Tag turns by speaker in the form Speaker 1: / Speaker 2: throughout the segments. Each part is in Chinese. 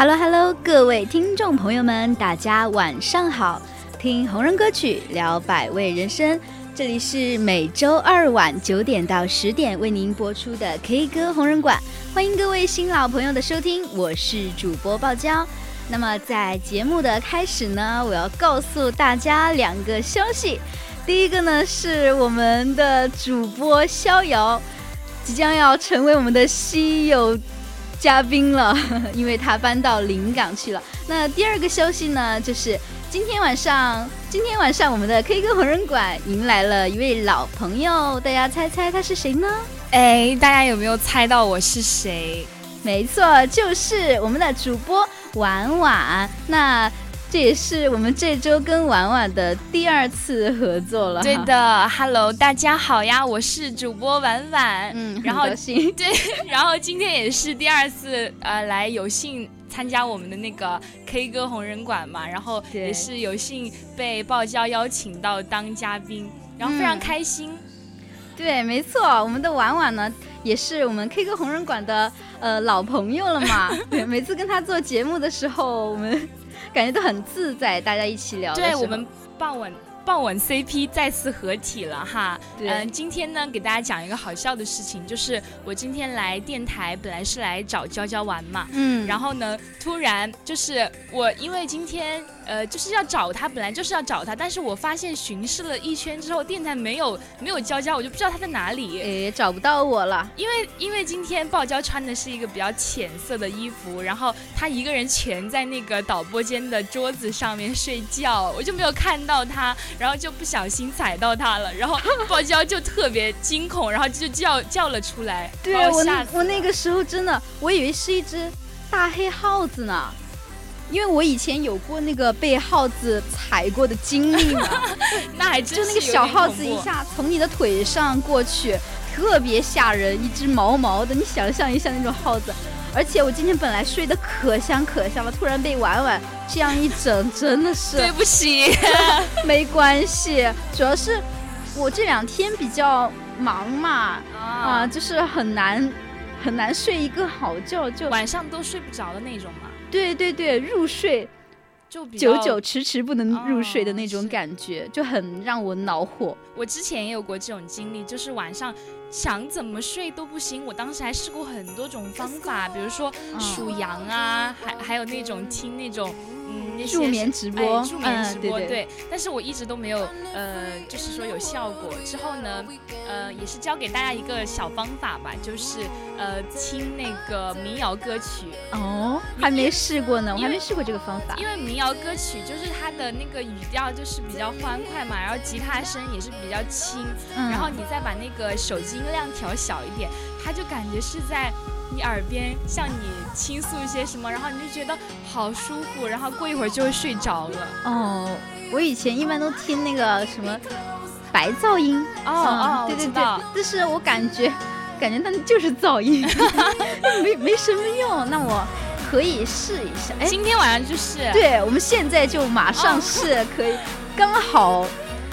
Speaker 1: Hello Hello，各位听众朋友们，大家晚上好！听红人歌曲，聊百味人生，这里是每周二晚九点到十点为您播出的 K 歌红人馆，欢迎各位新老朋友的收听，我是主播爆娇。那么在节目的开始呢，我要告诉大家两个消息，第一个呢是我们的主播逍遥即将要成为我们的稀有。嘉宾了，因为他搬到临港去了。那第二个消息呢，就是今天晚上，今天晚上我们的 K 歌红人馆迎来了一位老朋友，大家猜猜他是谁呢？
Speaker 2: 哎，大家有没有猜到我是谁？
Speaker 1: 没错，就是我们的主播婉婉。那。这也是我们这周跟婉婉的第二次合作了。
Speaker 2: 对的，Hello，大家好呀，我是主播婉婉。
Speaker 1: 嗯，然后 对，
Speaker 2: 然后今天也是第二次呃来有幸参加我们的那个 K 歌红人馆嘛，然后也是有幸被爆娇邀请到当嘉宾，然后非常开心。
Speaker 1: 对，没错，我们的婉婉呢也是我们 K 歌红人馆的呃老朋友了嘛。对，每次跟他做节目的时候，我们。感觉都很自在，大家一起聊。
Speaker 2: 对我们傍晚。抱稳 CP 再次合体了哈，嗯，今天呢给大家讲一个好笑的事情，就是我今天来电台本来是来找娇娇玩嘛，嗯，然后呢突然就是我因为今天呃就是要找他，本来就是要找他，但是我发现巡视了一圈之后，电台没有没有娇娇，我就不知道他在哪里，
Speaker 1: 诶，找不到我了，
Speaker 2: 因为因为今天爆娇穿的是一个比较浅色的衣服，然后他一个人蜷在那个导播间的桌子上面睡觉，我就没有看到他。然后就不小心踩到它了，然后 爆娇就特别惊恐，然后就叫叫了出来。
Speaker 1: 对我我那个时候真的，我以为是一只大黑耗子呢，因为我以前有过那个被耗子踩过的经历嘛。
Speaker 2: 那还真
Speaker 1: 就那个小耗子一下从你的腿上过去，特别吓人，一只毛毛的，你想象一下那种耗子。而且我今天本来睡得可香可香了，突然被婉婉这样一整，真的是
Speaker 2: 对不起。
Speaker 1: 没关系，主要是我这两天比较忙嘛，啊，就是很难很难睡一个好觉，就
Speaker 2: 晚上都睡不着的那种嘛。
Speaker 1: 对对对，入睡就久久迟迟不能入睡的那种感觉，就很让我恼火。
Speaker 2: 我之前也有过这种经历，就是晚上。想怎么睡都不行，我当时还试过很多种方法，比如说数羊啊，还还有那种听那种。
Speaker 1: 助眠直播，
Speaker 2: 助眠直播，对，但是我一直都没有，呃，就是说有效果。之后呢，呃，也是教给大家一个小方法吧，就是呃，听那个民谣歌曲。
Speaker 1: 哦，还没试过呢，我还没试过这个方法。
Speaker 2: 因为民谣歌曲就是它的那个语调就是比较欢快嘛，然后吉他声也是比较轻，然后你再把那个手机音量调小一点，它就感觉是在。你耳边向你倾诉一些什么，然后你就觉得好舒服，然后过一会儿就会睡着了。
Speaker 1: 哦，我以前一般都听那个什么白噪音。
Speaker 2: 哦哦，
Speaker 1: 对对对，但是我感觉感觉那就是噪音，没没什么用。那我可以试一下。
Speaker 2: 哎，今天晚上就是。
Speaker 1: 对，我们现在就马上试，可以，刚好。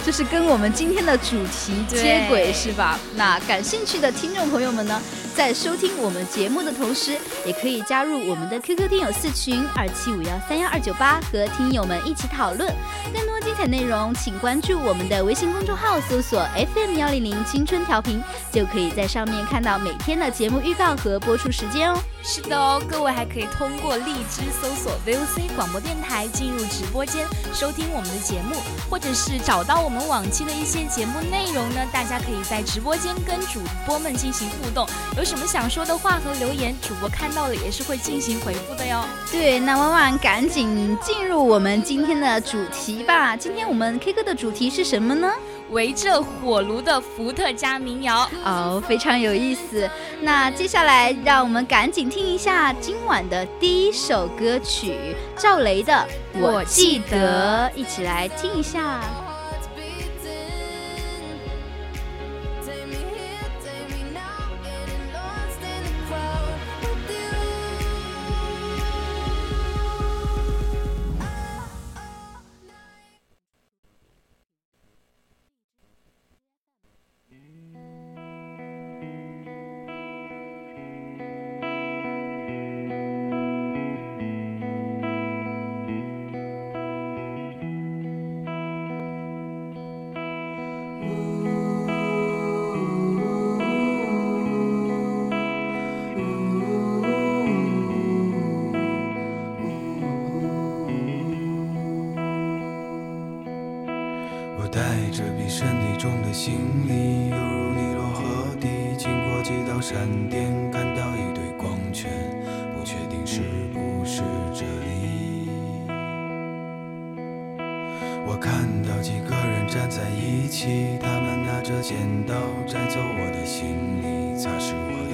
Speaker 1: 就是跟我们今天的主题接轨，是吧？那感兴趣的听众朋友们呢？在收听我们节目的同时，也可以加入我们的 QQ 听友四群二七五幺三幺二九八，和听友们一起讨论更多精彩内容。请关注我们的微信公众号，搜索 FM 幺零零青春调频，就可以在上面看到每天的节目预告和播出时间哦。
Speaker 2: 是的哦，各位还可以通过荔枝搜索 VOC 广播电台进入直播间收听我们的节目，或者是找到我们往期的一些节目内容呢？大家可以在直播间跟主播们进行互动，有什么想说的话和留言，主播看到了也是会进行回复的哟。
Speaker 1: 对，那婉婉赶紧进入我们今天的主题吧。今天我们 K 歌的主题是什么呢？
Speaker 2: 围着火炉的伏特加民谣
Speaker 1: 哦，非常有意思。那接下来让我们赶紧听一下今晚的第一首歌曲，赵雷的《我记得》，一起来听一下。
Speaker 3: 看到几个人站在一起他们拿着剪刀摘走
Speaker 1: 我的行李擦拭我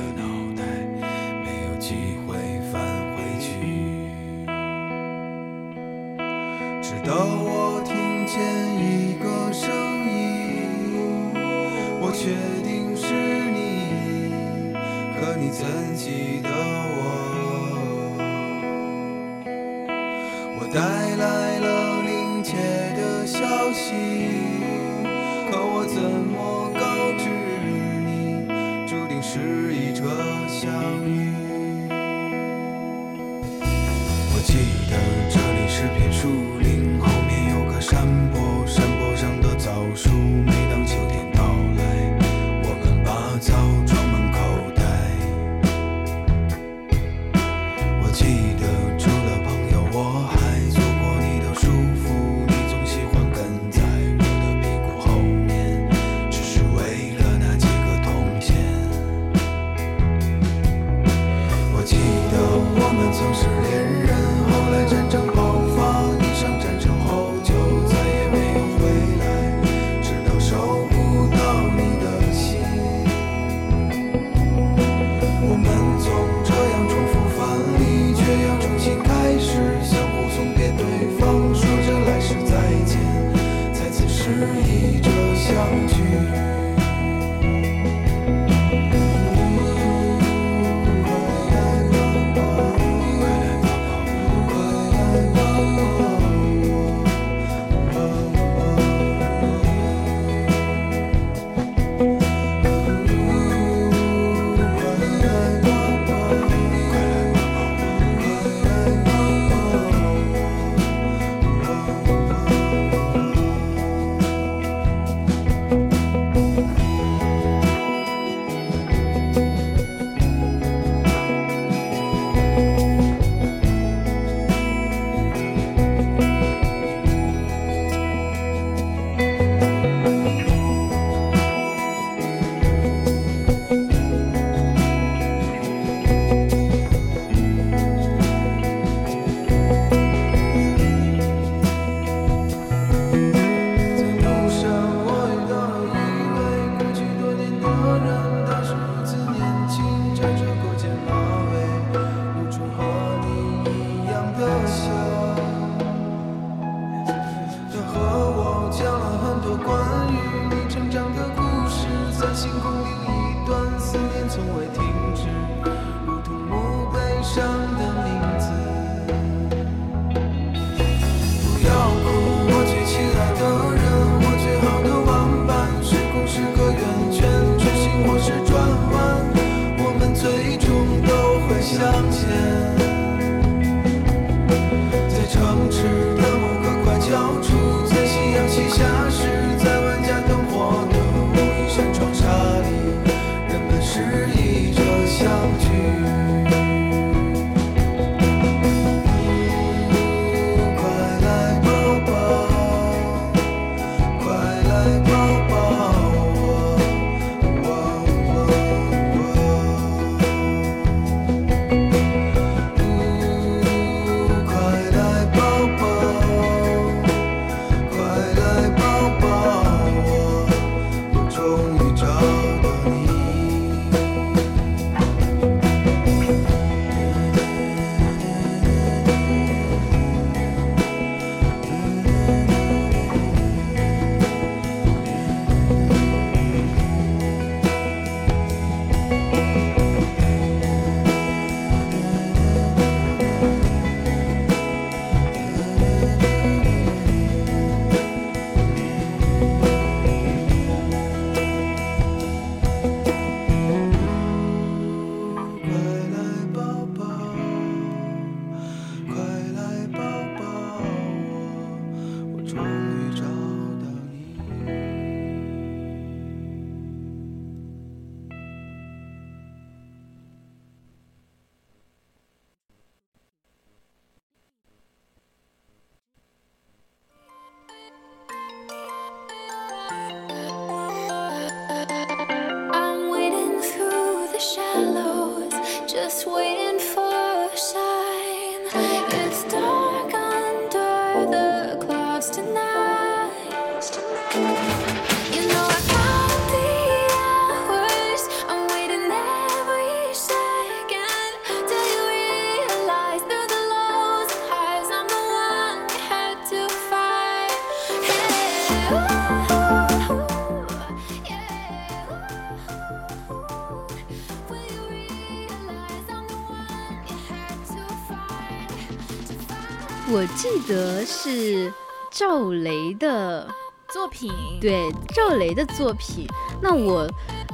Speaker 1: 得是赵雷的
Speaker 2: 作品，
Speaker 1: 对赵雷的作品。那我，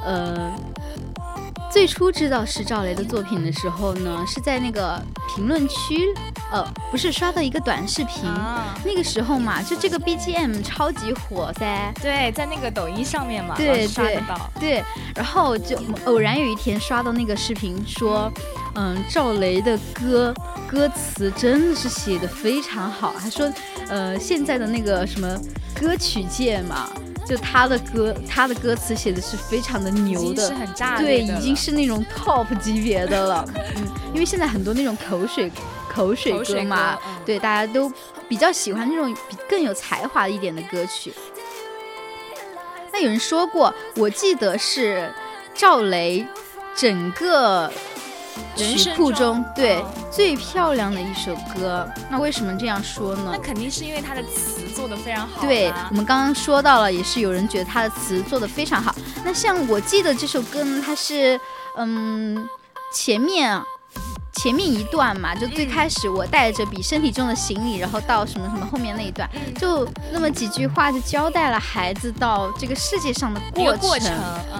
Speaker 1: 呃，最初知道是赵雷的作品的时候呢，是在那个评论区，呃，不是刷到一个短视频，那个时候嘛，就这个 BGM 超级火噻。
Speaker 2: 对，在那个抖音上面嘛，
Speaker 1: 对
Speaker 2: 对
Speaker 1: 对，然后就偶然有一天刷到那个视频说。嗯，赵雷的歌歌词真的是写的非常好。他说，呃，现在的那个什么歌曲界嘛，就他的歌，他的歌词写的是非常的牛的，
Speaker 2: 是很炸
Speaker 1: 对，已经是那种 top 级别的了。嗯，因为现在很多那种口水口水歌嘛，对，大家都比较喜欢那种比更有才华一点的歌曲。那有人说过，我记得是赵雷整个。曲库中对最漂亮的一首歌，那为什么这样说呢？
Speaker 2: 那肯定是因为它的词做的非常好。
Speaker 1: 对我们刚刚说到了，也是有人觉得它的词做的非常好。那像我记得这首歌呢，它是嗯前面。前面一段嘛，就最开始我带着比身体重的行李，然后到什么什么后面那一段，就那么几句话就交代了孩子到这个世界上的过程。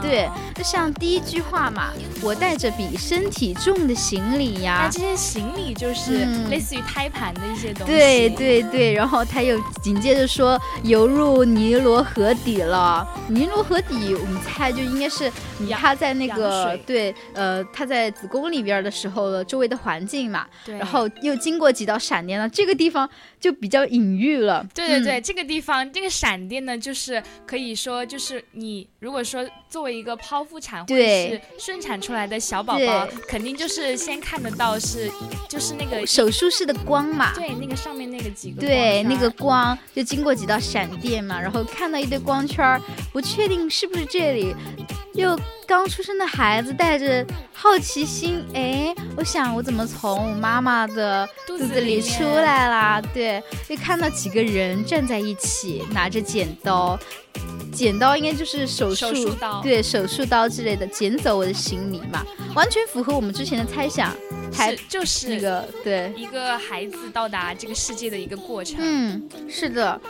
Speaker 1: 对，就像第一句话嘛，我带着比身体重的行李呀。
Speaker 2: 那这些行李就是类似于胎盘的一些东
Speaker 1: 西。对对对，然后他又紧接着说游入尼罗河底了。尼罗河底，我们猜就应该是他在那个对呃他在子宫里边的时候的，周围。的环境嘛，然后又经过几道闪电呢，这个地方就比较隐喻了。
Speaker 2: 对对对，这个地方这个闪电呢，就是可以说就是你如果说作为一个剖腹产或者是顺产出来的小宝宝，肯定就是先看得到是就是那个
Speaker 1: 手术室的光嘛。
Speaker 2: 对，那个上面那个几个
Speaker 1: 对那个光就经过几道闪电嘛，然后看到一堆光圈，不确定是不是这里。又刚出生的孩子带着好奇心，哎，我想我怎么从我妈妈的肚子里出来啦？对，就看到几个人站在一起，拿着剪刀，剪刀应该就是手术
Speaker 2: 刀，
Speaker 1: 对，手术刀之类的，剪走我的行李嘛，完全符合我们之前的猜想，
Speaker 2: 还就是
Speaker 1: 那个对
Speaker 2: 一个孩子到达这个世界的一个过程。
Speaker 1: 嗯，是的，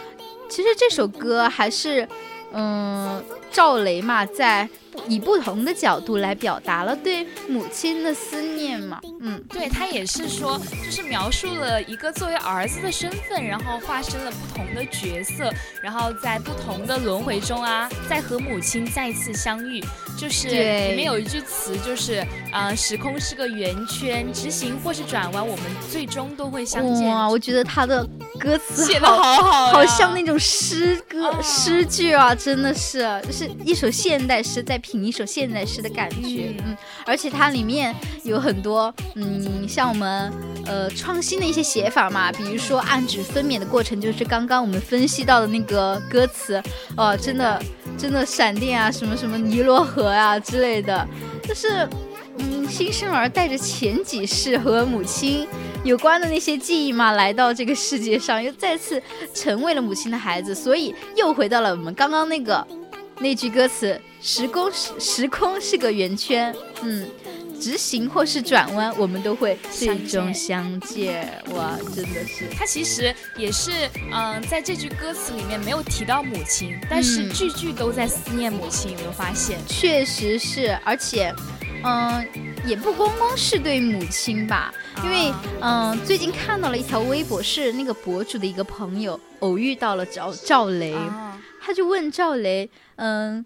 Speaker 1: 其实这首歌还是。嗯，赵雷嘛，在以不同的角度来表达了对母亲的思念嘛。嗯，
Speaker 2: 对他也是说，就是描述了一个作为儿子的身份，然后化身了不同的角色，然后在不同的轮回中啊，在和母亲再次相遇。就是里面有一句词，就是呃，时空是个圆圈，直行或是转弯，我们最终都会相见。
Speaker 1: 哇，我觉得他的歌词
Speaker 2: 写的好好，
Speaker 1: 好像那种诗歌诗句啊，真的是就是一首现代诗在品一首现代诗的感觉。嗯，而且它里面有很多嗯，像我们呃创新的一些写法嘛，比如说暗指分娩的过程，就是刚刚我们分析到的那个歌词，哦，真的真的闪电啊，什么什么尼罗河。啊之类的，就是，嗯，新生儿带着前几世和母亲有关的那些记忆嘛，来到这个世界上，又再次成为了母亲的孩子，所以又回到了我们刚刚那个那句歌词：时空时时空是个圆圈，嗯。直行或是转弯，我们都会最终相见。哇，真的是！
Speaker 2: 他其实也是，嗯，在这句歌词里面没有提到母亲，但是句句都在思念母亲。有没有发现？
Speaker 1: 确实是，而且，嗯，也不光光是对母亲吧，因为，嗯，最近看到了一条微博，是那个博主的一个朋友偶遇到了赵赵雷，他就问赵雷，嗯，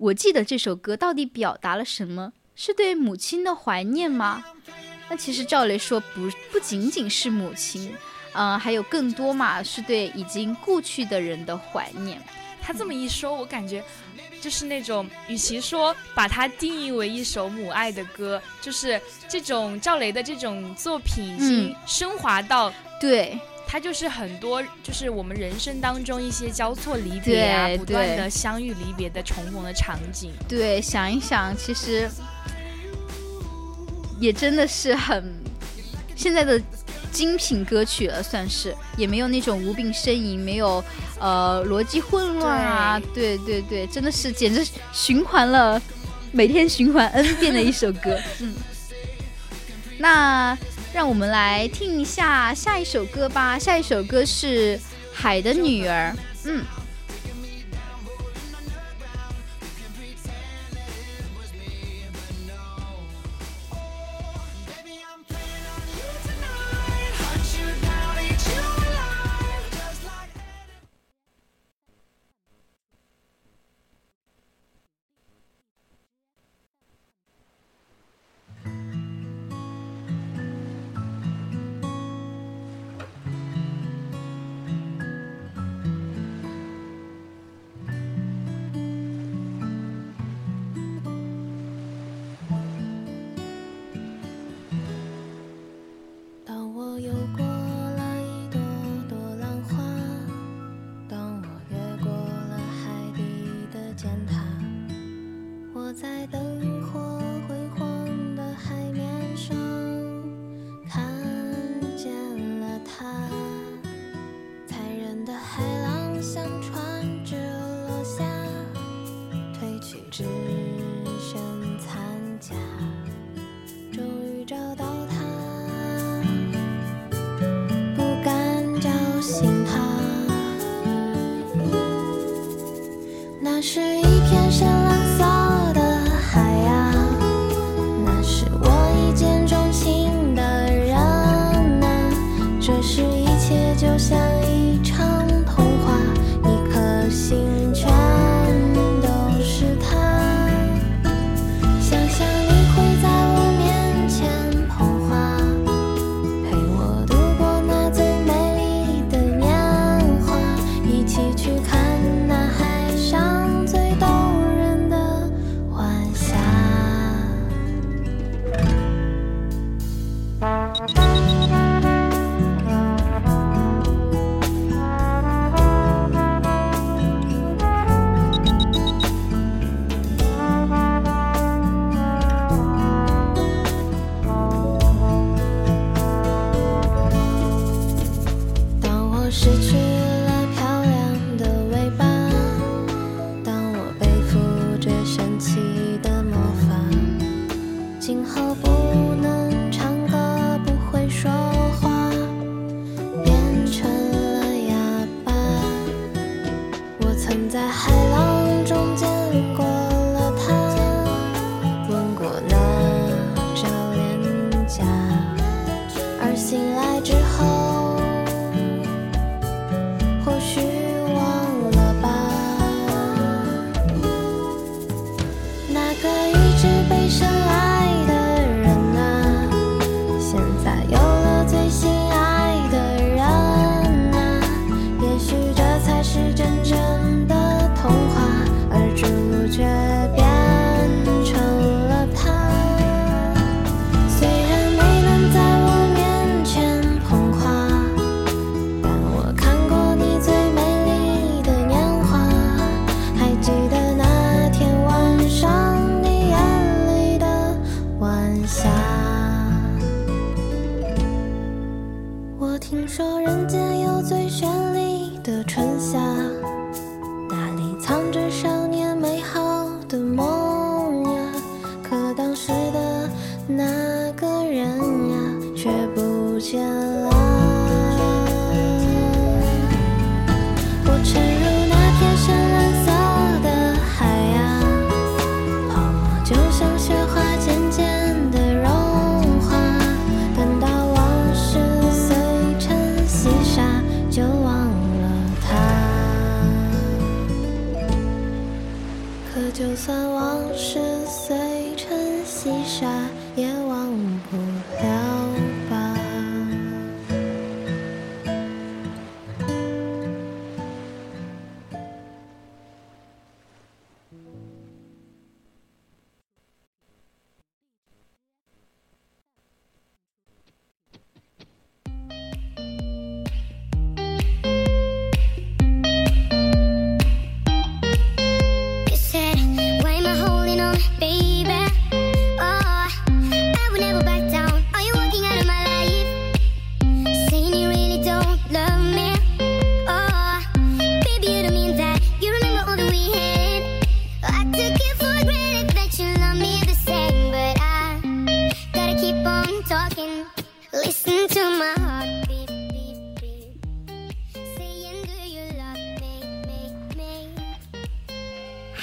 Speaker 1: 我记得这首歌到底表达了什么？是对母亲的怀念吗？那其实赵雷说不不仅仅是母亲，嗯，还有更多嘛，是对已经故去的人的怀念。
Speaker 2: 他这么一说，我感觉就是那种，与其说把它定义为一首母爱的歌，就是这种赵雷的这种作品已经升华到
Speaker 1: 对。
Speaker 2: 它就是很多，就是我们人生当中一些交错离别啊，不断的相遇离别的重逢的场景。
Speaker 1: 对，想一想，其实也真的是很现在的精品歌曲了，算是也没有那种无病呻吟，没有呃逻辑混乱啊。对对对，真的是简直循环了，每天循环 n 遍的一首歌。嗯，那。让我们来听一下下一首歌吧。下一首歌是《海的女儿》。嗯。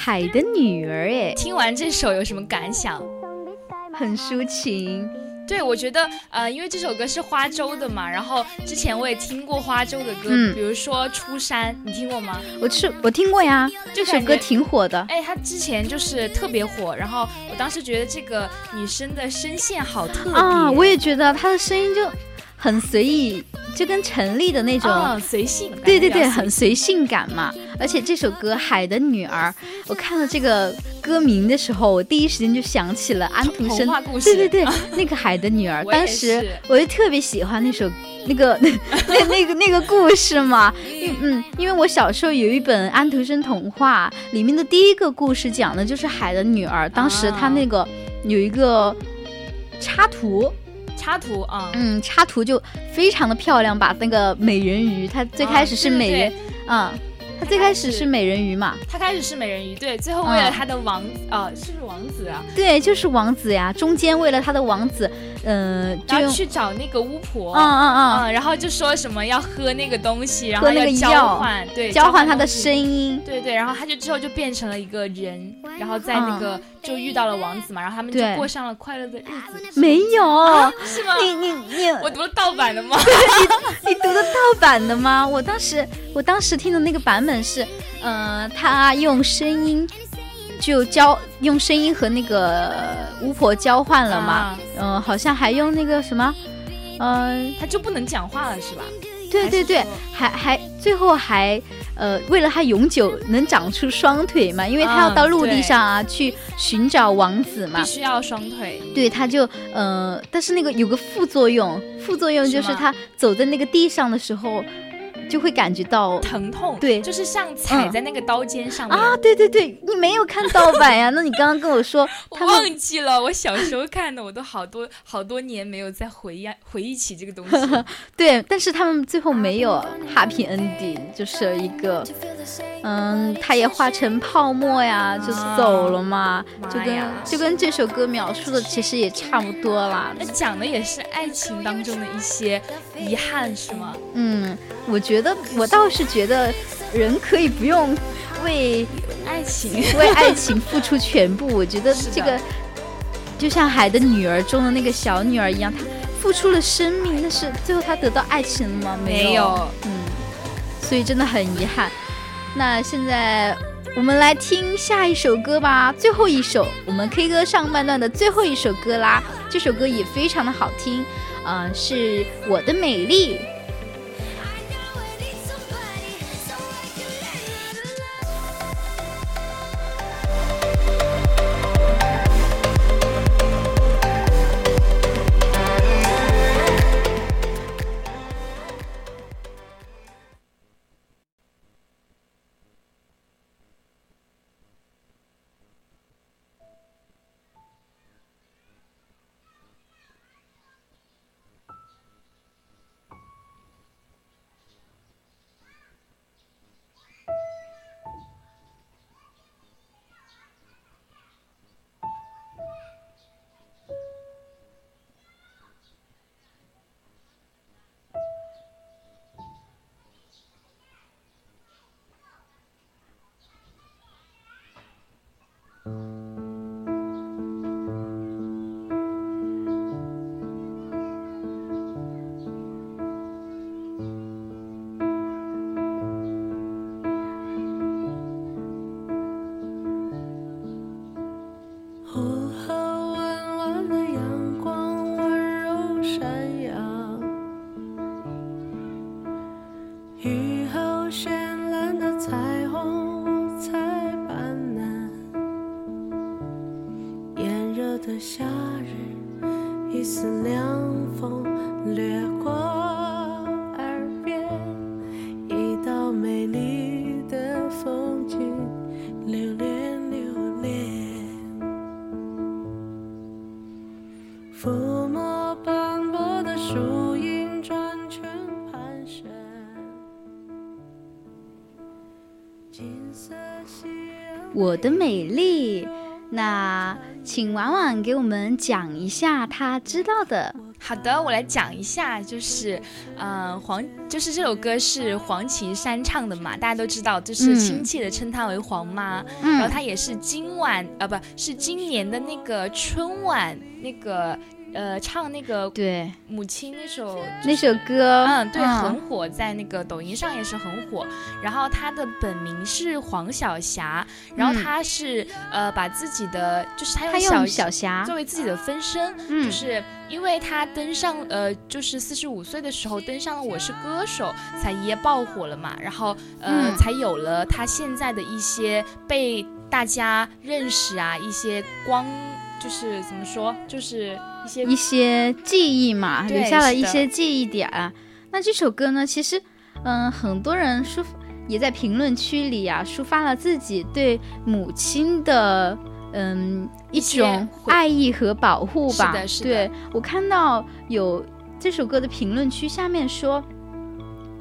Speaker 4: 海的
Speaker 1: 女儿，哎，
Speaker 2: 听完这首有什么感想？
Speaker 1: 很抒情。
Speaker 2: 对，我觉得，呃，因为这首歌是花粥的嘛，然后之前我也听过花粥的歌，
Speaker 1: 嗯
Speaker 2: 比如说《出山》，你听过吗？
Speaker 1: 我是我听过呀，这首歌挺火的。
Speaker 2: 哎，他之前就是特别火，然后我当时觉得这个女生的声线好特别
Speaker 1: 啊，我也觉得她的声音就很随意，就跟陈粒的那种，
Speaker 2: 啊随性，
Speaker 1: 对对对，很随性感嘛。而且这首歌《海的女儿》，我看了这个歌名的时候，我第一时间就想起了安徒生。
Speaker 2: 童话故事。
Speaker 1: 对对对，那个《海的女儿》，当时我就特别喜欢那首那个 那那个那个故事嘛。因嗯，因为我小时候有一本安徒生童话，里面的第一个故事讲的就是海的女儿，当时他那个有一个插图。
Speaker 2: 插图啊，
Speaker 1: 嗯，插图就非常的漂亮，把那个美人鱼，它最开始是美人，嗯，它最开始是美人鱼嘛，
Speaker 2: 他开始是美人鱼，对，最后为了
Speaker 1: 嗯
Speaker 2: 他的王，呃，是不是王子啊？
Speaker 1: 对，就是王子呀，中间为了他的王子，嗯、就
Speaker 2: 然后，去找那个巫婆，
Speaker 1: 嗯嗯嗯，
Speaker 2: 嗯，然后就说什么要喝那个东西，然后要交换，对，
Speaker 1: 交换他的声音，
Speaker 2: 对对，然后他就之后就变成了一个人，然后在那个、就遇到了王子嘛，然后他们就过上了快乐的日子。
Speaker 1: 没有，
Speaker 2: 是吗？
Speaker 1: 你你你，
Speaker 2: 我读了盗版的吗？
Speaker 1: 你读的盗版的吗？我当时我当时听的那个版本是，呃，他用声音就交用声音和那个巫婆交换了嘛，
Speaker 2: 啊
Speaker 1: 嗯、好像还用那个什么，嗯、
Speaker 2: 他就不能讲话了是吧？
Speaker 1: 对对对
Speaker 2: 还，
Speaker 1: 还还最后还呃，为了他永久能长出双腿嘛，因为他要
Speaker 2: 嗯
Speaker 1: 到陆地上啊、去寻找王子嘛
Speaker 2: 必，须要双腿。
Speaker 1: 对，他就呃，但是那个有个副作用，副作用就是他走在那个地上的时候，就会感觉到
Speaker 2: 疼痛，
Speaker 1: 对
Speaker 2: 就是像踩
Speaker 1: 嗯
Speaker 2: 在那个刀尖上面。
Speaker 1: 啊，对对对，你没有看盗版 呀？那你刚刚跟我说
Speaker 2: 我
Speaker 1: 他
Speaker 2: 忘记了，我小时候看的，我都好多好多年没有再回忆回忆起这个东西。
Speaker 1: 对，但是他们最后没有 happy ending，就是一个，嗯，他也化成泡沫呀，就走了嘛，就跟就跟这首歌描述的其实也差不多啦。
Speaker 2: 那讲的也是爱情当中的一些遗憾，是吗？
Speaker 1: 嗯，我觉得我倒是觉得人可以不用为
Speaker 2: 爱情，
Speaker 1: 为爱情付出全部。我觉得 这个就像《海的女儿》中的那个小女儿一样，她付出了生命，但是最后她得到爱情了吗？
Speaker 2: 没有。
Speaker 1: 嗯，所以真的很遗憾。那现在我们来听下一首歌吧，最后一首，我们 K 歌上半段的最后一首歌啦。这首歌也非常的好听，嗯、是我的美丽。我的美丽。那请婉婉给我们讲一下她知道的。
Speaker 2: 好的，我来讲一下，就是，呃，黄，就是这首歌是黄绮珊唱的嘛，大家都知道，就是亲切的称她为黄妈。嗯。然后她也是今晚，呃，不是今年的那个春晚那个。呃，唱那个
Speaker 1: 对。
Speaker 2: 母亲那首
Speaker 1: 那首歌，
Speaker 2: 嗯，对，很火，在那个抖音上也是很火。然后他的本名是黄晓霞，然后他是呃把自己的就是他
Speaker 1: 用小霞。
Speaker 2: 作为自己的分身，就是因为他登上呃就是四十五岁的时候登上了《我是歌手》，才一夜爆火了嘛，然后呃才有了他现在的一些被大家认识啊，一些光。就是怎么说，就是一些
Speaker 1: 一些记忆嘛，留下了一些记忆点。那这首歌呢，其实，嗯，很多人抒也在评论区里啊，抒发了自己对母亲的嗯一种爱意和保护吧。
Speaker 2: 是的，是
Speaker 1: 的。对我看到有这首歌的评论区下面说。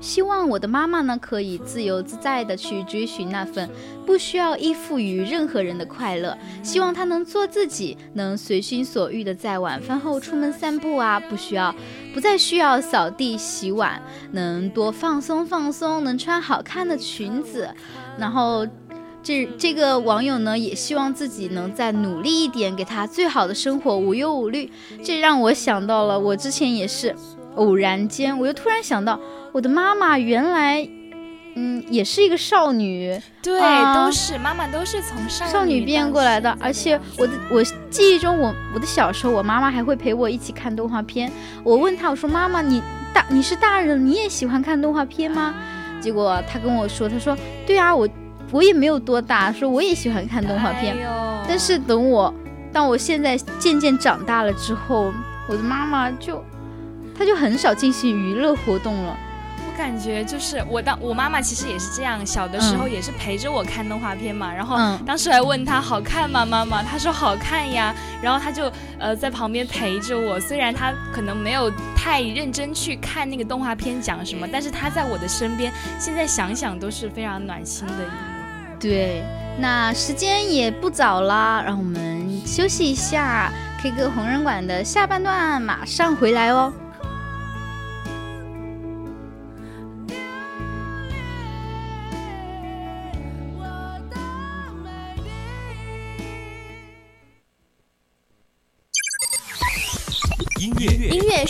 Speaker 1: 希望我的妈妈呢，可以自由自在的去追寻那份不需要依附于任何人的快乐。希望她能做自己，能随心所欲的在晚饭后出门散步啊，不需要，不再需要扫地洗碗，能多放松放松，能穿好看的裙子。然后，这这个网友呢，也希望自己能再努力一点，给她最好的生活，无忧无虑。这让我想到了，我之前也是偶然间，我又突然想到。我的妈妈原来，嗯，也是一个少女，
Speaker 2: 对，都是妈妈都是从
Speaker 1: 少女变过来的。而且我的我记忆中，我我的小时候，我妈妈还会陪我一起看动画片。我问她，我说妈妈，你大你是大人，你也喜欢看动画片吗？结果她跟我说，她说对啊，我我也没有多大，说我也喜欢看动画片。但是等我当我现在渐渐长大了之后，我的妈妈就她就很少进行娱乐活动了。
Speaker 2: 我感觉就是我当我妈妈其实也是这样，小的时候也是陪着我看动画片嘛，然后当时还问他好看吗？妈妈，他说好看呀，然后他就呃在旁边陪着我，虽然他可能没有太认真去看那个动画片讲什么，但是他在我的身边，现在想想都是非常暖心的一幕。
Speaker 1: 对，那时间也不早啦，让我们休息一下，K 歌红人馆的下半段马上回来哦。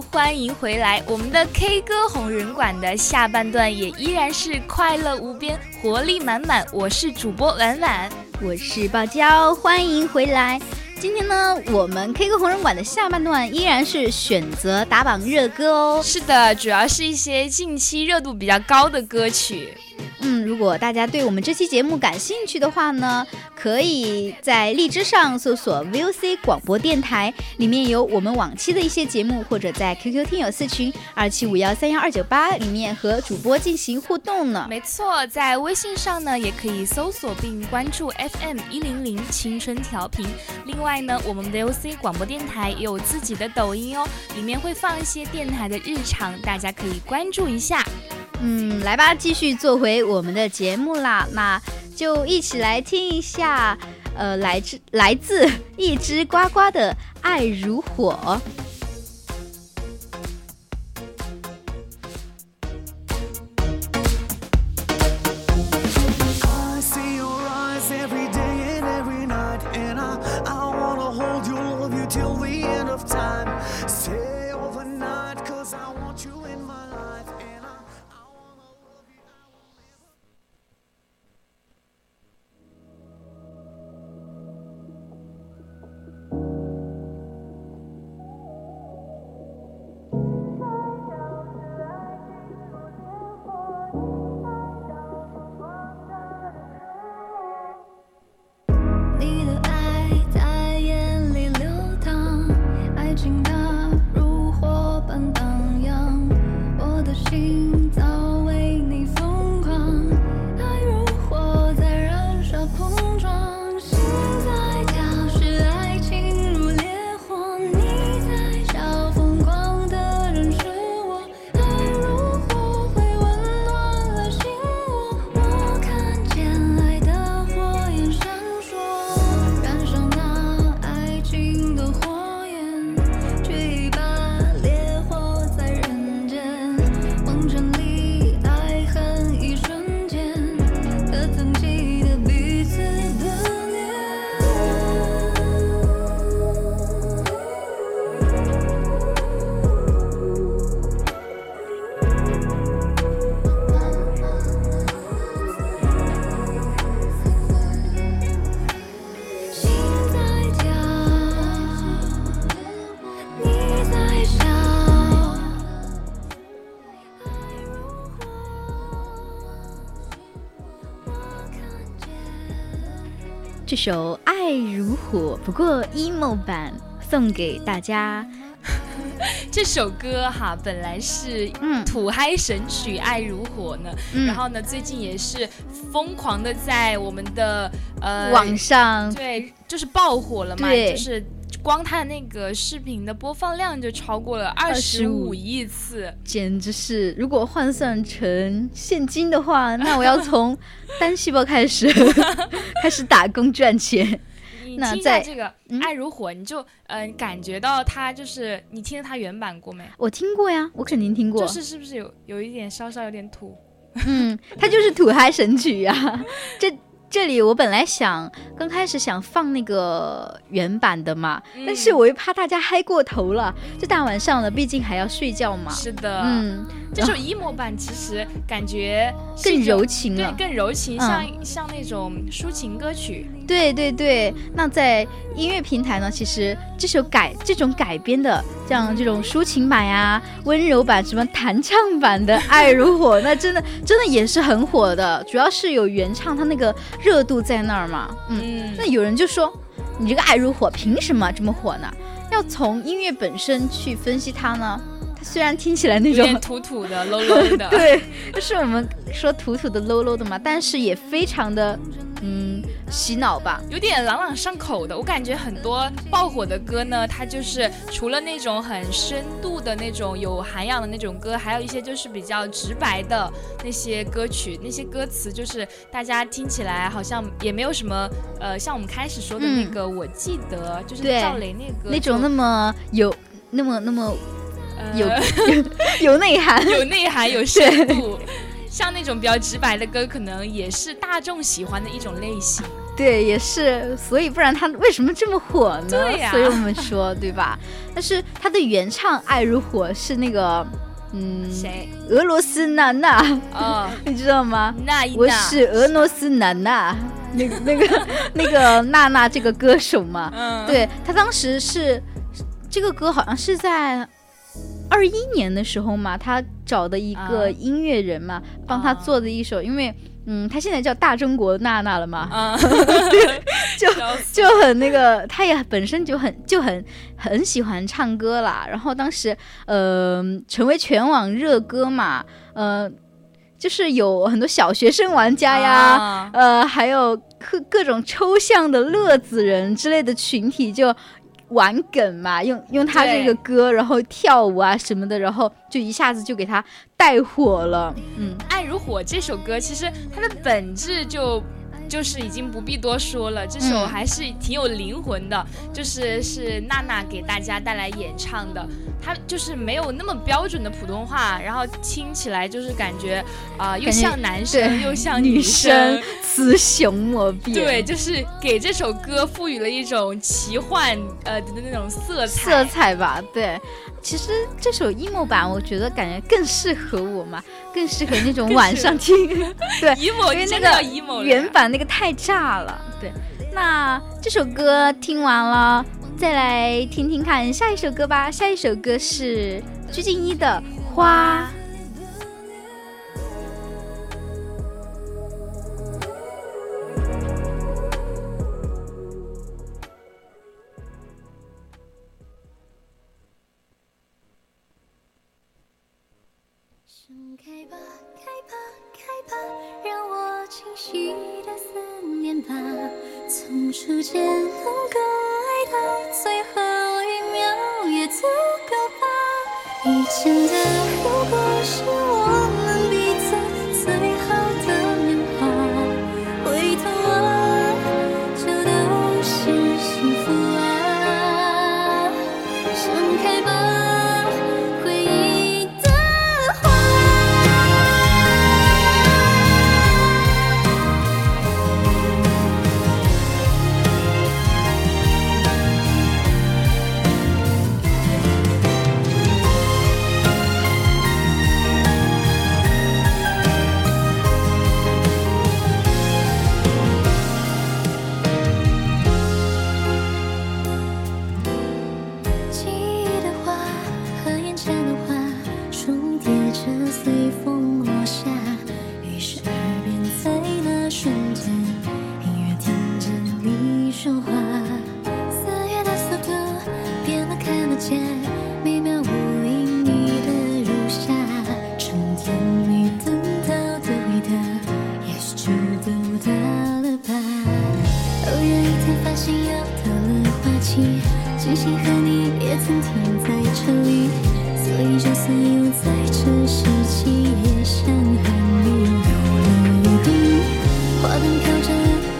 Speaker 2: 欢迎回来！我们的 K 歌红人馆的下半段也依然是快乐无边、活力满满。我是主播婉婉，
Speaker 1: 我是爆娇，欢迎回来。今天呢，我们 K 歌红人馆的下半段依然是选择打榜热歌哦。
Speaker 2: 是的，主要是一些近期热度比较高的歌曲。
Speaker 1: 嗯，如果大家对我们这期节目感兴趣的话呢？可以在荔枝上搜索 VOC 广播电台，里面有我们往期的一些节目，或者在 QQ 听友四群二七五幺三幺二九八里面和主播进行互动呢。
Speaker 2: 没错，在微信上呢也可以搜索并关注 FM 一零零青春调频。另外呢，我们 VOC 广播电台也有自己的抖音哦，里面会放一些电台的日常，大家可以关注一下。
Speaker 1: 嗯，来吧，继续做回我们的节目啦。那就一起来听一下，呃，来自来自一只呱呱的《爱如火》。首《爱如火》，不过 emo 版送给大家。
Speaker 2: 这首歌哈，本来是土嗨神曲《爱如火》呢，然后呢，最近也是疯狂的在我们的呃
Speaker 1: 网上，
Speaker 2: 对，就是爆火了嘛，就是。光他的那个视频的播放量就超过了二十五亿次，
Speaker 1: 简直是！如果换算成现金的话，那我要从 单细胞开始 开始打工赚钱。
Speaker 2: 你听一下这个《爱如火》，你就嗯感觉到它就是你听了它原版过没？
Speaker 1: 我听过呀，我肯定听过。
Speaker 2: 就是是不是有有一点稍稍有点土？
Speaker 1: 嗯，它就是土嗨神曲呀，这。这里我本来想刚开始想放那个原版的嘛，但是我又怕大家嗨过头了，这大晚上的，毕竟还要睡觉嘛。
Speaker 2: 是的，嗯。这首 emo 版其实感觉
Speaker 1: 更柔情
Speaker 2: 了，对，更柔情，像像那种抒情歌曲。
Speaker 1: 对对对，那在音乐平台呢，其实这首改这种改编的，像这种抒情版呀、温柔版、什么弹唱版的《爱如火》，那真的 真的也是很火的。主要是有原唱，他那个热度在那儿嘛。嗯，那有人就说，你这个《爱如火》凭什么这么火呢？要从音乐本身去分析它呢？虽然听起来那种
Speaker 2: 土土的 low low 的，
Speaker 1: 对，就是我们说土土的 low low 的嘛，但是也非常的嗯洗脑吧，
Speaker 2: 有点朗朗上口的。我感觉很多爆火的歌呢，它就是除了那种很深度的那种有涵养的那种歌，还有一些就是比较直白的那些歌曲，那些歌词就是大家听起来好像也没有什么呃，像我们开始说的那个，我记得就是赵雷那个
Speaker 1: 那种那么有那么那么。有 有内涵，
Speaker 2: 有内涵，有深度，像那种比较直白的歌，可能也是大众喜欢的一种类型。
Speaker 1: 对，也是，所以不然他为什么这么火呢？
Speaker 2: 对呀，
Speaker 1: 所以我们说，对吧？但是他的原唱《爱如火》是那个，
Speaker 2: 嗯，谁？
Speaker 1: 俄罗斯娜娜，哦，你知道吗？
Speaker 2: 娜娜
Speaker 1: 我是俄罗斯娜娜，那那个 那个娜娜这个歌手嘛，嗯，对他当时是这个歌好像是在。二一年的时候嘛，他找的一个音乐人嘛，帮他做的一首，因为嗯，他现在叫大中国娜娜了嘛，就就很那个，他也本身就很就很很喜欢唱歌啦，然后当时呃成为全网热歌嘛，呃。就是有很多小学生玩家呀，呃，还有各各种抽象的乐子人之类的群体就玩梗嘛，用用他这个歌，然后跳舞啊什么的，然后就一下子就给他带火了。
Speaker 2: 嗯，《爱如火》这首歌其实它的本质就。就是已经不必多说了，这首还是挺有灵魂的，就是是娜娜给大家带来演唱的，她就是没有那么标准的普通话，然后听起来就是感觉啊，又像男生又像女生，
Speaker 1: 雌雄莫 辨。
Speaker 2: 对，就是给这首歌赋予了一种奇幻呃的那种色彩
Speaker 1: 色彩吧，对。其实这首 emo 版，我觉得感觉更适合我嘛，更适合那种晚上听。对，
Speaker 2: 因
Speaker 1: 为那个原版那个太炸了。对，那这首歌听完了，再来听听看下一首歌吧。下一首歌是鞠婧祎的《花》。
Speaker 5: 也曾停在这里，所以就算有在这时，期也想和你有了约定。花灯飘着，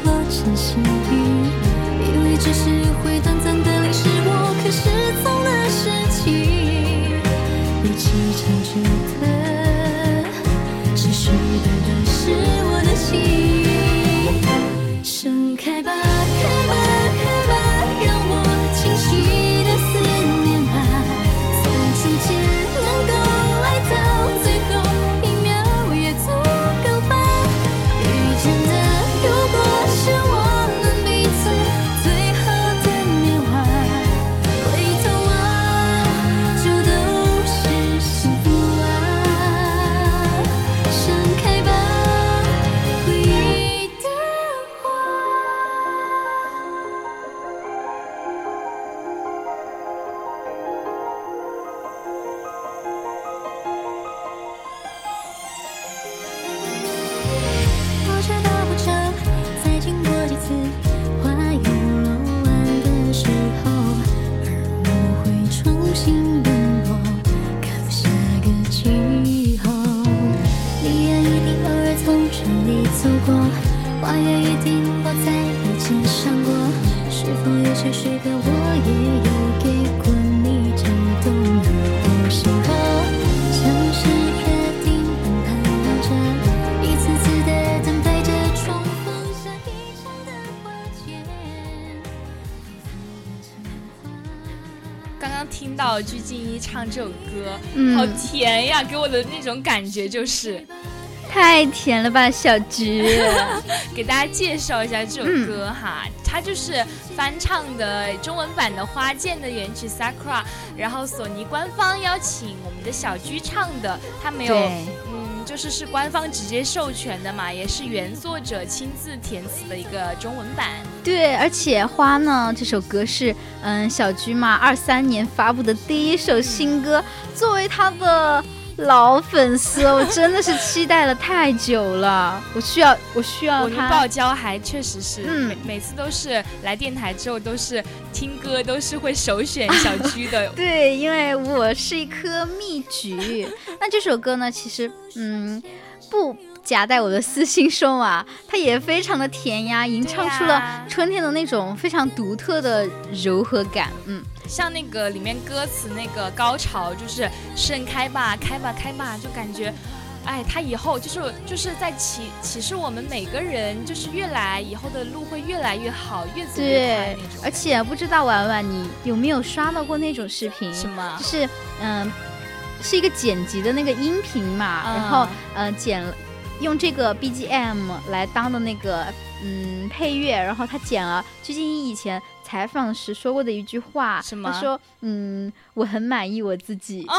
Speaker 5: 落成细雨，以为只是回到。
Speaker 2: 唱这首歌，好甜呀！给我的那种感觉就是，
Speaker 1: 太甜了吧，小菊！
Speaker 2: 给大家介绍一下这首歌哈，它就是翻唱的中文版的《花剑》的原曲《Sakura》，然后索尼官方邀请我们的小鞠唱的，他没有，嗯，就是是官方直接授权的嘛，也是原作者亲自填词的一个中文版。
Speaker 1: 对，而且《花》呢这首歌是嗯小鞠嘛二三年发布的第一首新歌，作为他的。老粉丝，我真的是期待了太久了。我需要，我需要他。
Speaker 2: 爆胶还确实是，嗯，每次都是来电台之后都是听歌，都是会首选小鞠的。
Speaker 1: 对，因为我是一颗蜜橘。那这首歌呢，其实，嗯，不。夹带我的私心说嘛，它也非常的甜呀，吟唱出了春天的那种非常独特的柔和感。嗯，
Speaker 2: 像那个里面歌词那个高潮，就是盛开吧，开吧，开吧，就感觉，哎，他以后就是就是在启启示我们每个人，就是越来以后的路会越来越好，越走越开那种。
Speaker 1: 而且不知道婉婉你有没有刷到过那种视频？
Speaker 2: 什么？
Speaker 1: 就是嗯，是一个剪辑的那个音频嘛，然后呃剪。用这个 BGM 来当的那个嗯配乐，然后他剪了鞠婧祎以前采访时说过的一句话，
Speaker 2: 什么？
Speaker 1: 他说嗯我很满意我自己。
Speaker 2: 哦，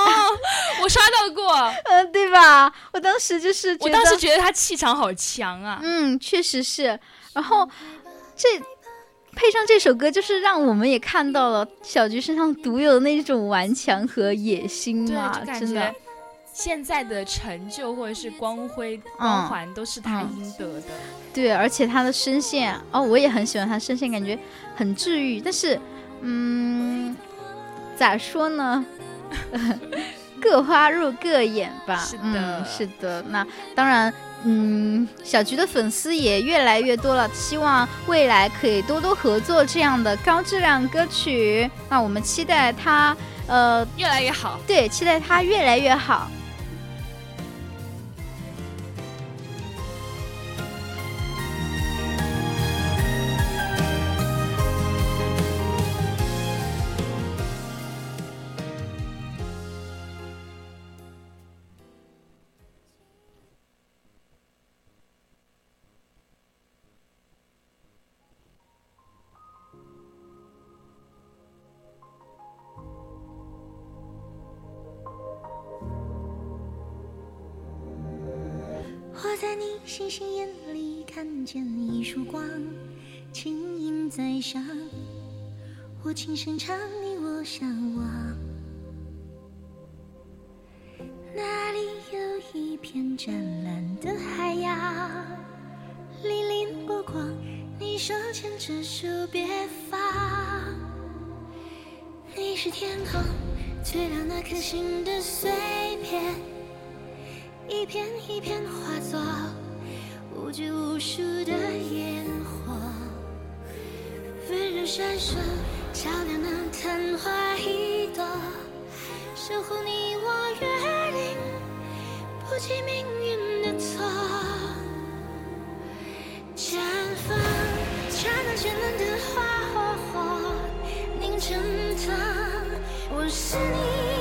Speaker 2: 我刷到过，
Speaker 1: 嗯对吧？我当时就是
Speaker 2: 我当时觉得他气场好强啊。
Speaker 1: 嗯，确实是。然后这配上这首歌，就是让我们也看到了小菊身上独有的那种顽强和野心嘛，真的。
Speaker 2: 现在的成就或者是光辉光环都是他应得的，
Speaker 1: 对，而且他的声线哦，我也很喜欢他声线，感觉很治愈。但是，嗯，咋说呢？各花入各眼吧。
Speaker 2: 是的，
Speaker 1: 是的。那当然，嗯，小菊的粉丝也越来越多了，希望未来可以多多合作这样的高质量歌曲。那我们期待他，呃，
Speaker 2: 越来越好。
Speaker 1: 对，期待他越来越好。
Speaker 5: 见一束光，轻盈在上。我轻声唱，你我相望。那里有一片湛蓝的海洋，粼粼波光。你手牵着手，别放。你是天空最亮那颗星的碎片，一片一片化作。无拘无束的烟火，温柔闪烁，照亮那昙花一朵，守护你我约定，不计命运的错。绽放，刹那绚烂的花火，凝成糖。我是你，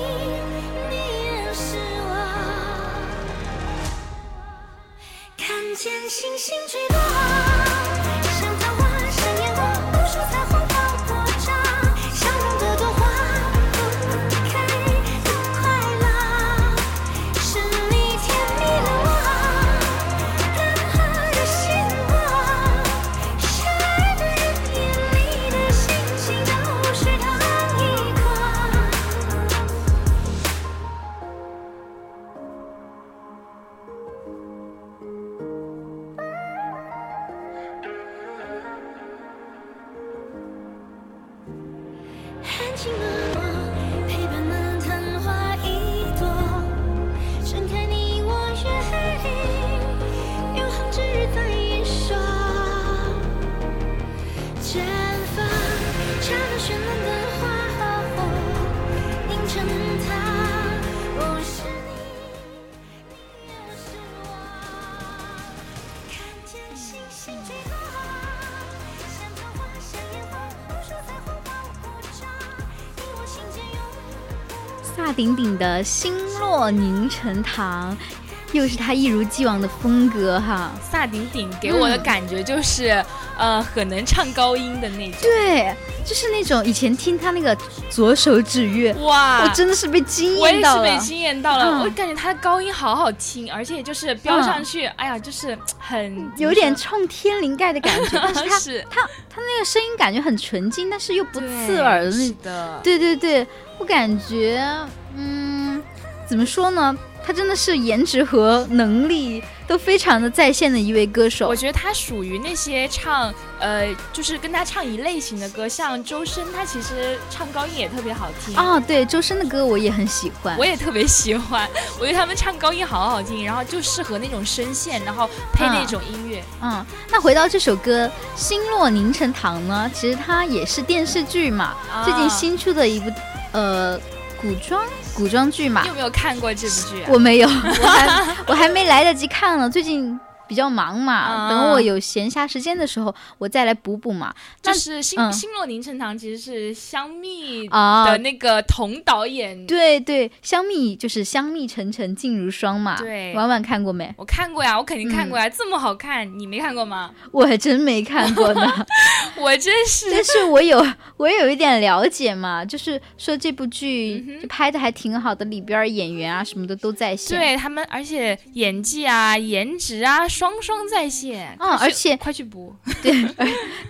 Speaker 5: 见星星坠落。的星落凝成糖，
Speaker 1: 又是他一如既往的风格哈。
Speaker 2: 萨顶顶给我的感觉就是，呃，很能唱高音的那种。
Speaker 1: 对，就是那种以前听他那个左手指月，哇，我真的是被惊艳到
Speaker 2: 了。我也是被惊艳到了，我感觉他的高音好好听，而且就是飙上去，哎呀，就是很
Speaker 1: 有点冲天灵盖的感觉。但是他他他那个声音感觉很纯净，但是又不刺耳的。对对对，我感觉，嗯，怎么说呢？他真的是颜值和能力都非常的在线的一位歌手。
Speaker 2: 我觉得他属于那些唱，呃，就是跟他唱一类型的歌，像周深，他其实唱高音也特别好听。
Speaker 1: 哦，对，周深的歌我也很喜欢，
Speaker 2: 我也特别喜欢。我觉得他们唱高音好好听，然后就适合那种声线，然后配那种音乐。
Speaker 1: 嗯，那回到这首歌《星落凝成糖》呢，其实它也是电视剧嘛，最近新出的一部，呃。古装古装剧嘛，
Speaker 2: 你有没有看过这部剧？
Speaker 1: 我没有，我还我还没来得及看呢。最近。比较忙嘛，等我有闲暇时间的时候，我再来补补嘛。
Speaker 2: 就是《星星落凝成糖》其实是香蜜的那个童导演。
Speaker 1: 对对，香蜜就是香蜜沉沉烬如霜嘛。
Speaker 2: 对，
Speaker 1: 婉婉看过没？
Speaker 2: 我看过呀，我肯定看过呀，这么好看，你没看过吗？
Speaker 1: 我还真没看过呢，
Speaker 2: 我真是。
Speaker 1: 但是我有我有一点了解嘛，就是说这部剧拍的还挺好的，里边演员啊什么的都在线。
Speaker 2: 对他们，而且演技啊、颜值啊。双双在线，
Speaker 1: 嗯，而且
Speaker 2: 快去补，
Speaker 1: 对，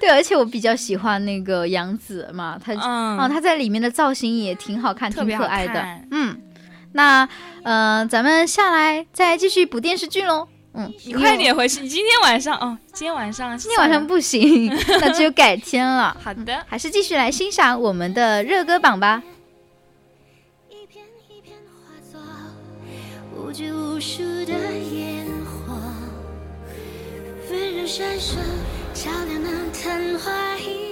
Speaker 1: 对，而且我比较喜欢那个杨紫嘛，她，嗯，她在里面的造型也挺好看，挺可爱的，嗯，那，呃，咱们下来再继续补电视剧喽，
Speaker 2: 嗯，你快点回去，你今天晚上，哦，今天晚上，
Speaker 1: 今天晚上不行，那只有改天了，
Speaker 2: 好的，
Speaker 1: 还是继续来欣赏我们的热歌榜吧。一片一片化作无拘无束的温柔闪烁，照亮那昙花一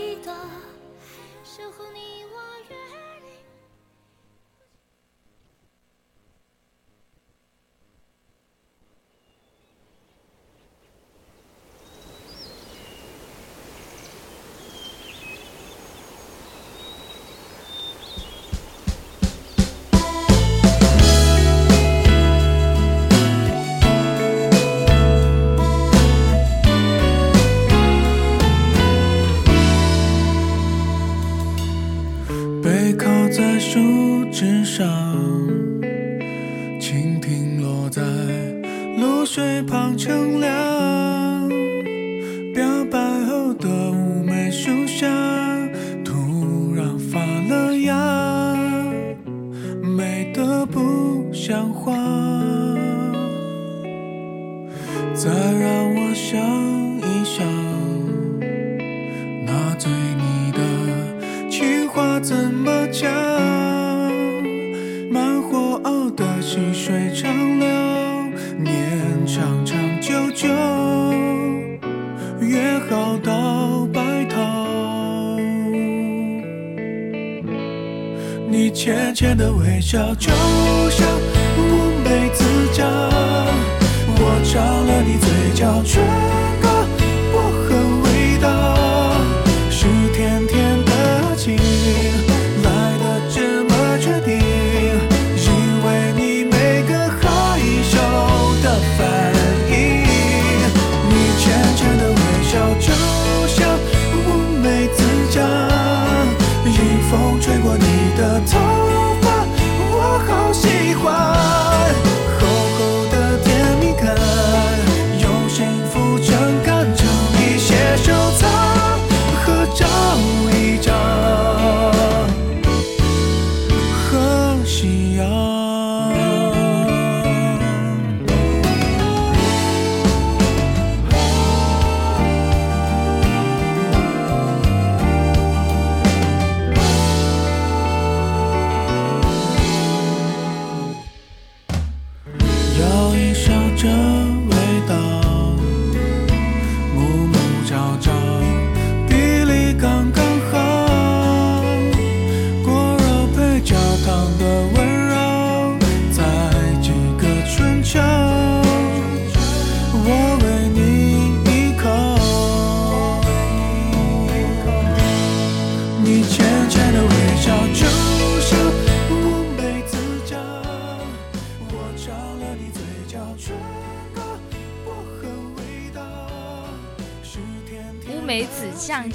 Speaker 1: 浅浅的微
Speaker 3: 笑就像乌梅子酱，我尝了你嘴角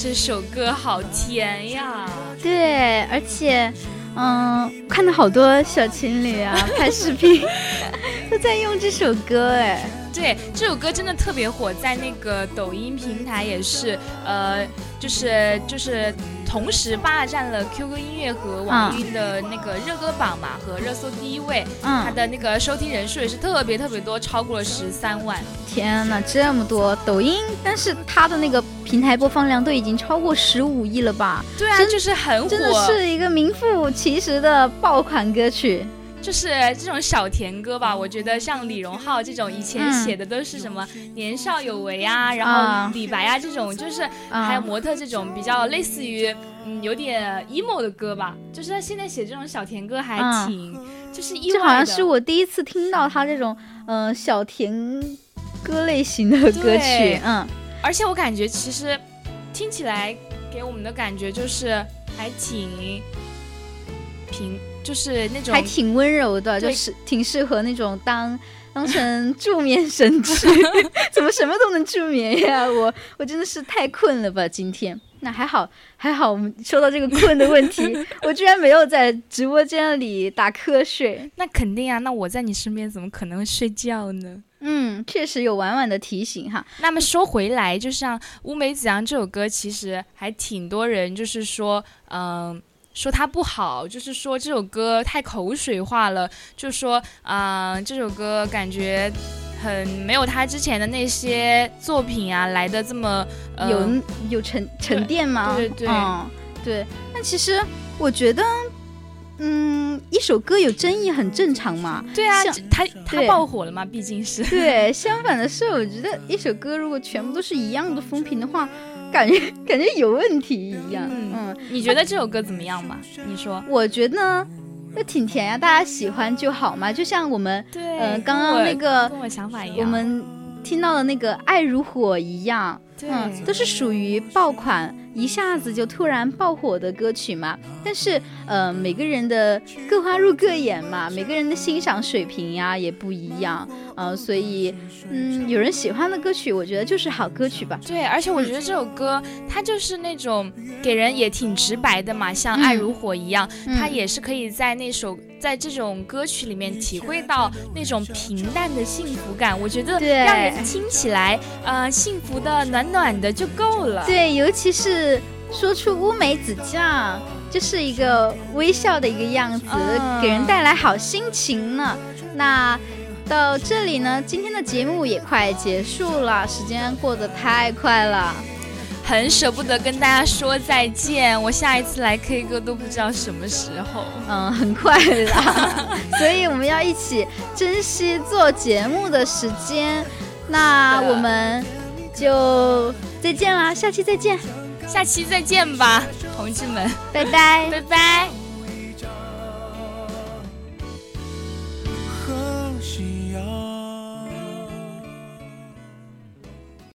Speaker 2: 这首歌好甜呀！
Speaker 1: 对，而且，嗯，看到好多小情侣啊 拍视频都在用这首歌，哎。
Speaker 2: 对，这首歌真的特别火，在那个抖音平台也是，呃，就是就是同时霸占了 QQ 音乐和网易的那个热歌榜嘛，和热搜第一位。嗯，它的那个收听人数也是特别特别多，超过了十三万。
Speaker 1: 天哪，这么多！抖音，但是它的那个平台播放量都已经超过十五亿了吧？
Speaker 2: 对啊，就是很火，
Speaker 1: 真的是一个名副其实的爆款歌曲。
Speaker 2: 就是这种小甜歌吧，我觉得像李荣浩这种以前写的都是什么年少有为啊，然后李白啊这种，就是还有模特这种比较类似于嗯有点 emo 的歌吧。就是他现在写这种小甜歌还挺就是意外
Speaker 1: 的。这好像是我第一次听到他这种嗯小甜歌类型的歌曲，嗯，
Speaker 2: 而且我感觉其实听起来给我们的感觉就是还挺平。就是那种
Speaker 1: 还挺温柔的，就是挺适合那种当当成 助眠神 器。怎么什么都能助眠呀？我我真的是太困了吧？今天那还好还好，我们说到这个困的问题，我居然没有在直播间里打瞌睡。
Speaker 2: 那肯定啊，那我在你身边怎么可能会睡觉呢？
Speaker 1: 嗯，确实有婉婉的提醒哈。
Speaker 2: 那么说回来，就像《乌梅子阳》这首歌，其实还挺多人就是说，嗯。说他不好，就是说这首歌太口水化了，就说啊，这首歌感觉很没有他之前的那些作品啊来的这么
Speaker 1: 有有沉沉淀吗？
Speaker 2: 对对
Speaker 1: 对，对。那其实我觉得，嗯，一首歌有争议很正常嘛。
Speaker 2: 对啊，他他爆火了嘛，毕竟是。
Speaker 1: 对，相反的是，我觉得一首歌如果全部都是一样的风评的话。感觉 感觉有问题一样，嗯，
Speaker 2: 你觉得这首歌怎么样嘛？你说，
Speaker 1: 我觉得就挺甜呀，大家喜欢就好嘛。就像我们，嗯，刚刚那个
Speaker 2: 跟我想法一样，
Speaker 1: 我们听到的那个《爱如火》一样，
Speaker 2: 嗯，
Speaker 1: 都是属于爆款。一下子就突然爆火的歌曲嘛，但是呃，每个人的各花入各眼嘛，每个人的欣赏水平呀也不一样，呃，所以嗯，有人喜欢的歌曲，我觉得就是好歌曲吧。
Speaker 2: 对，而且我觉得这首歌它就是那种给人也挺直白的嘛，像《爱如火》一样，它也是可以在那首在这种歌曲里面体会到那种平淡的幸福感。我觉得让人听起来呃幸福的暖暖的就够了。
Speaker 1: 对，尤其是。说出乌梅子酱，就是一个微笑的一个样子，给人带来好心情呢。那到这里呢，今天的节目也快结束了，时间过得太快了，
Speaker 2: 很舍不得跟大家说再见。我下一次来 K 歌都不知道什么时候，
Speaker 1: 嗯，很快啦，所以我们要一起珍惜做节目的时间。那我们就再见啦，下期再见。
Speaker 2: 下期再见吧，同志们，
Speaker 1: 拜拜，
Speaker 2: 拜拜。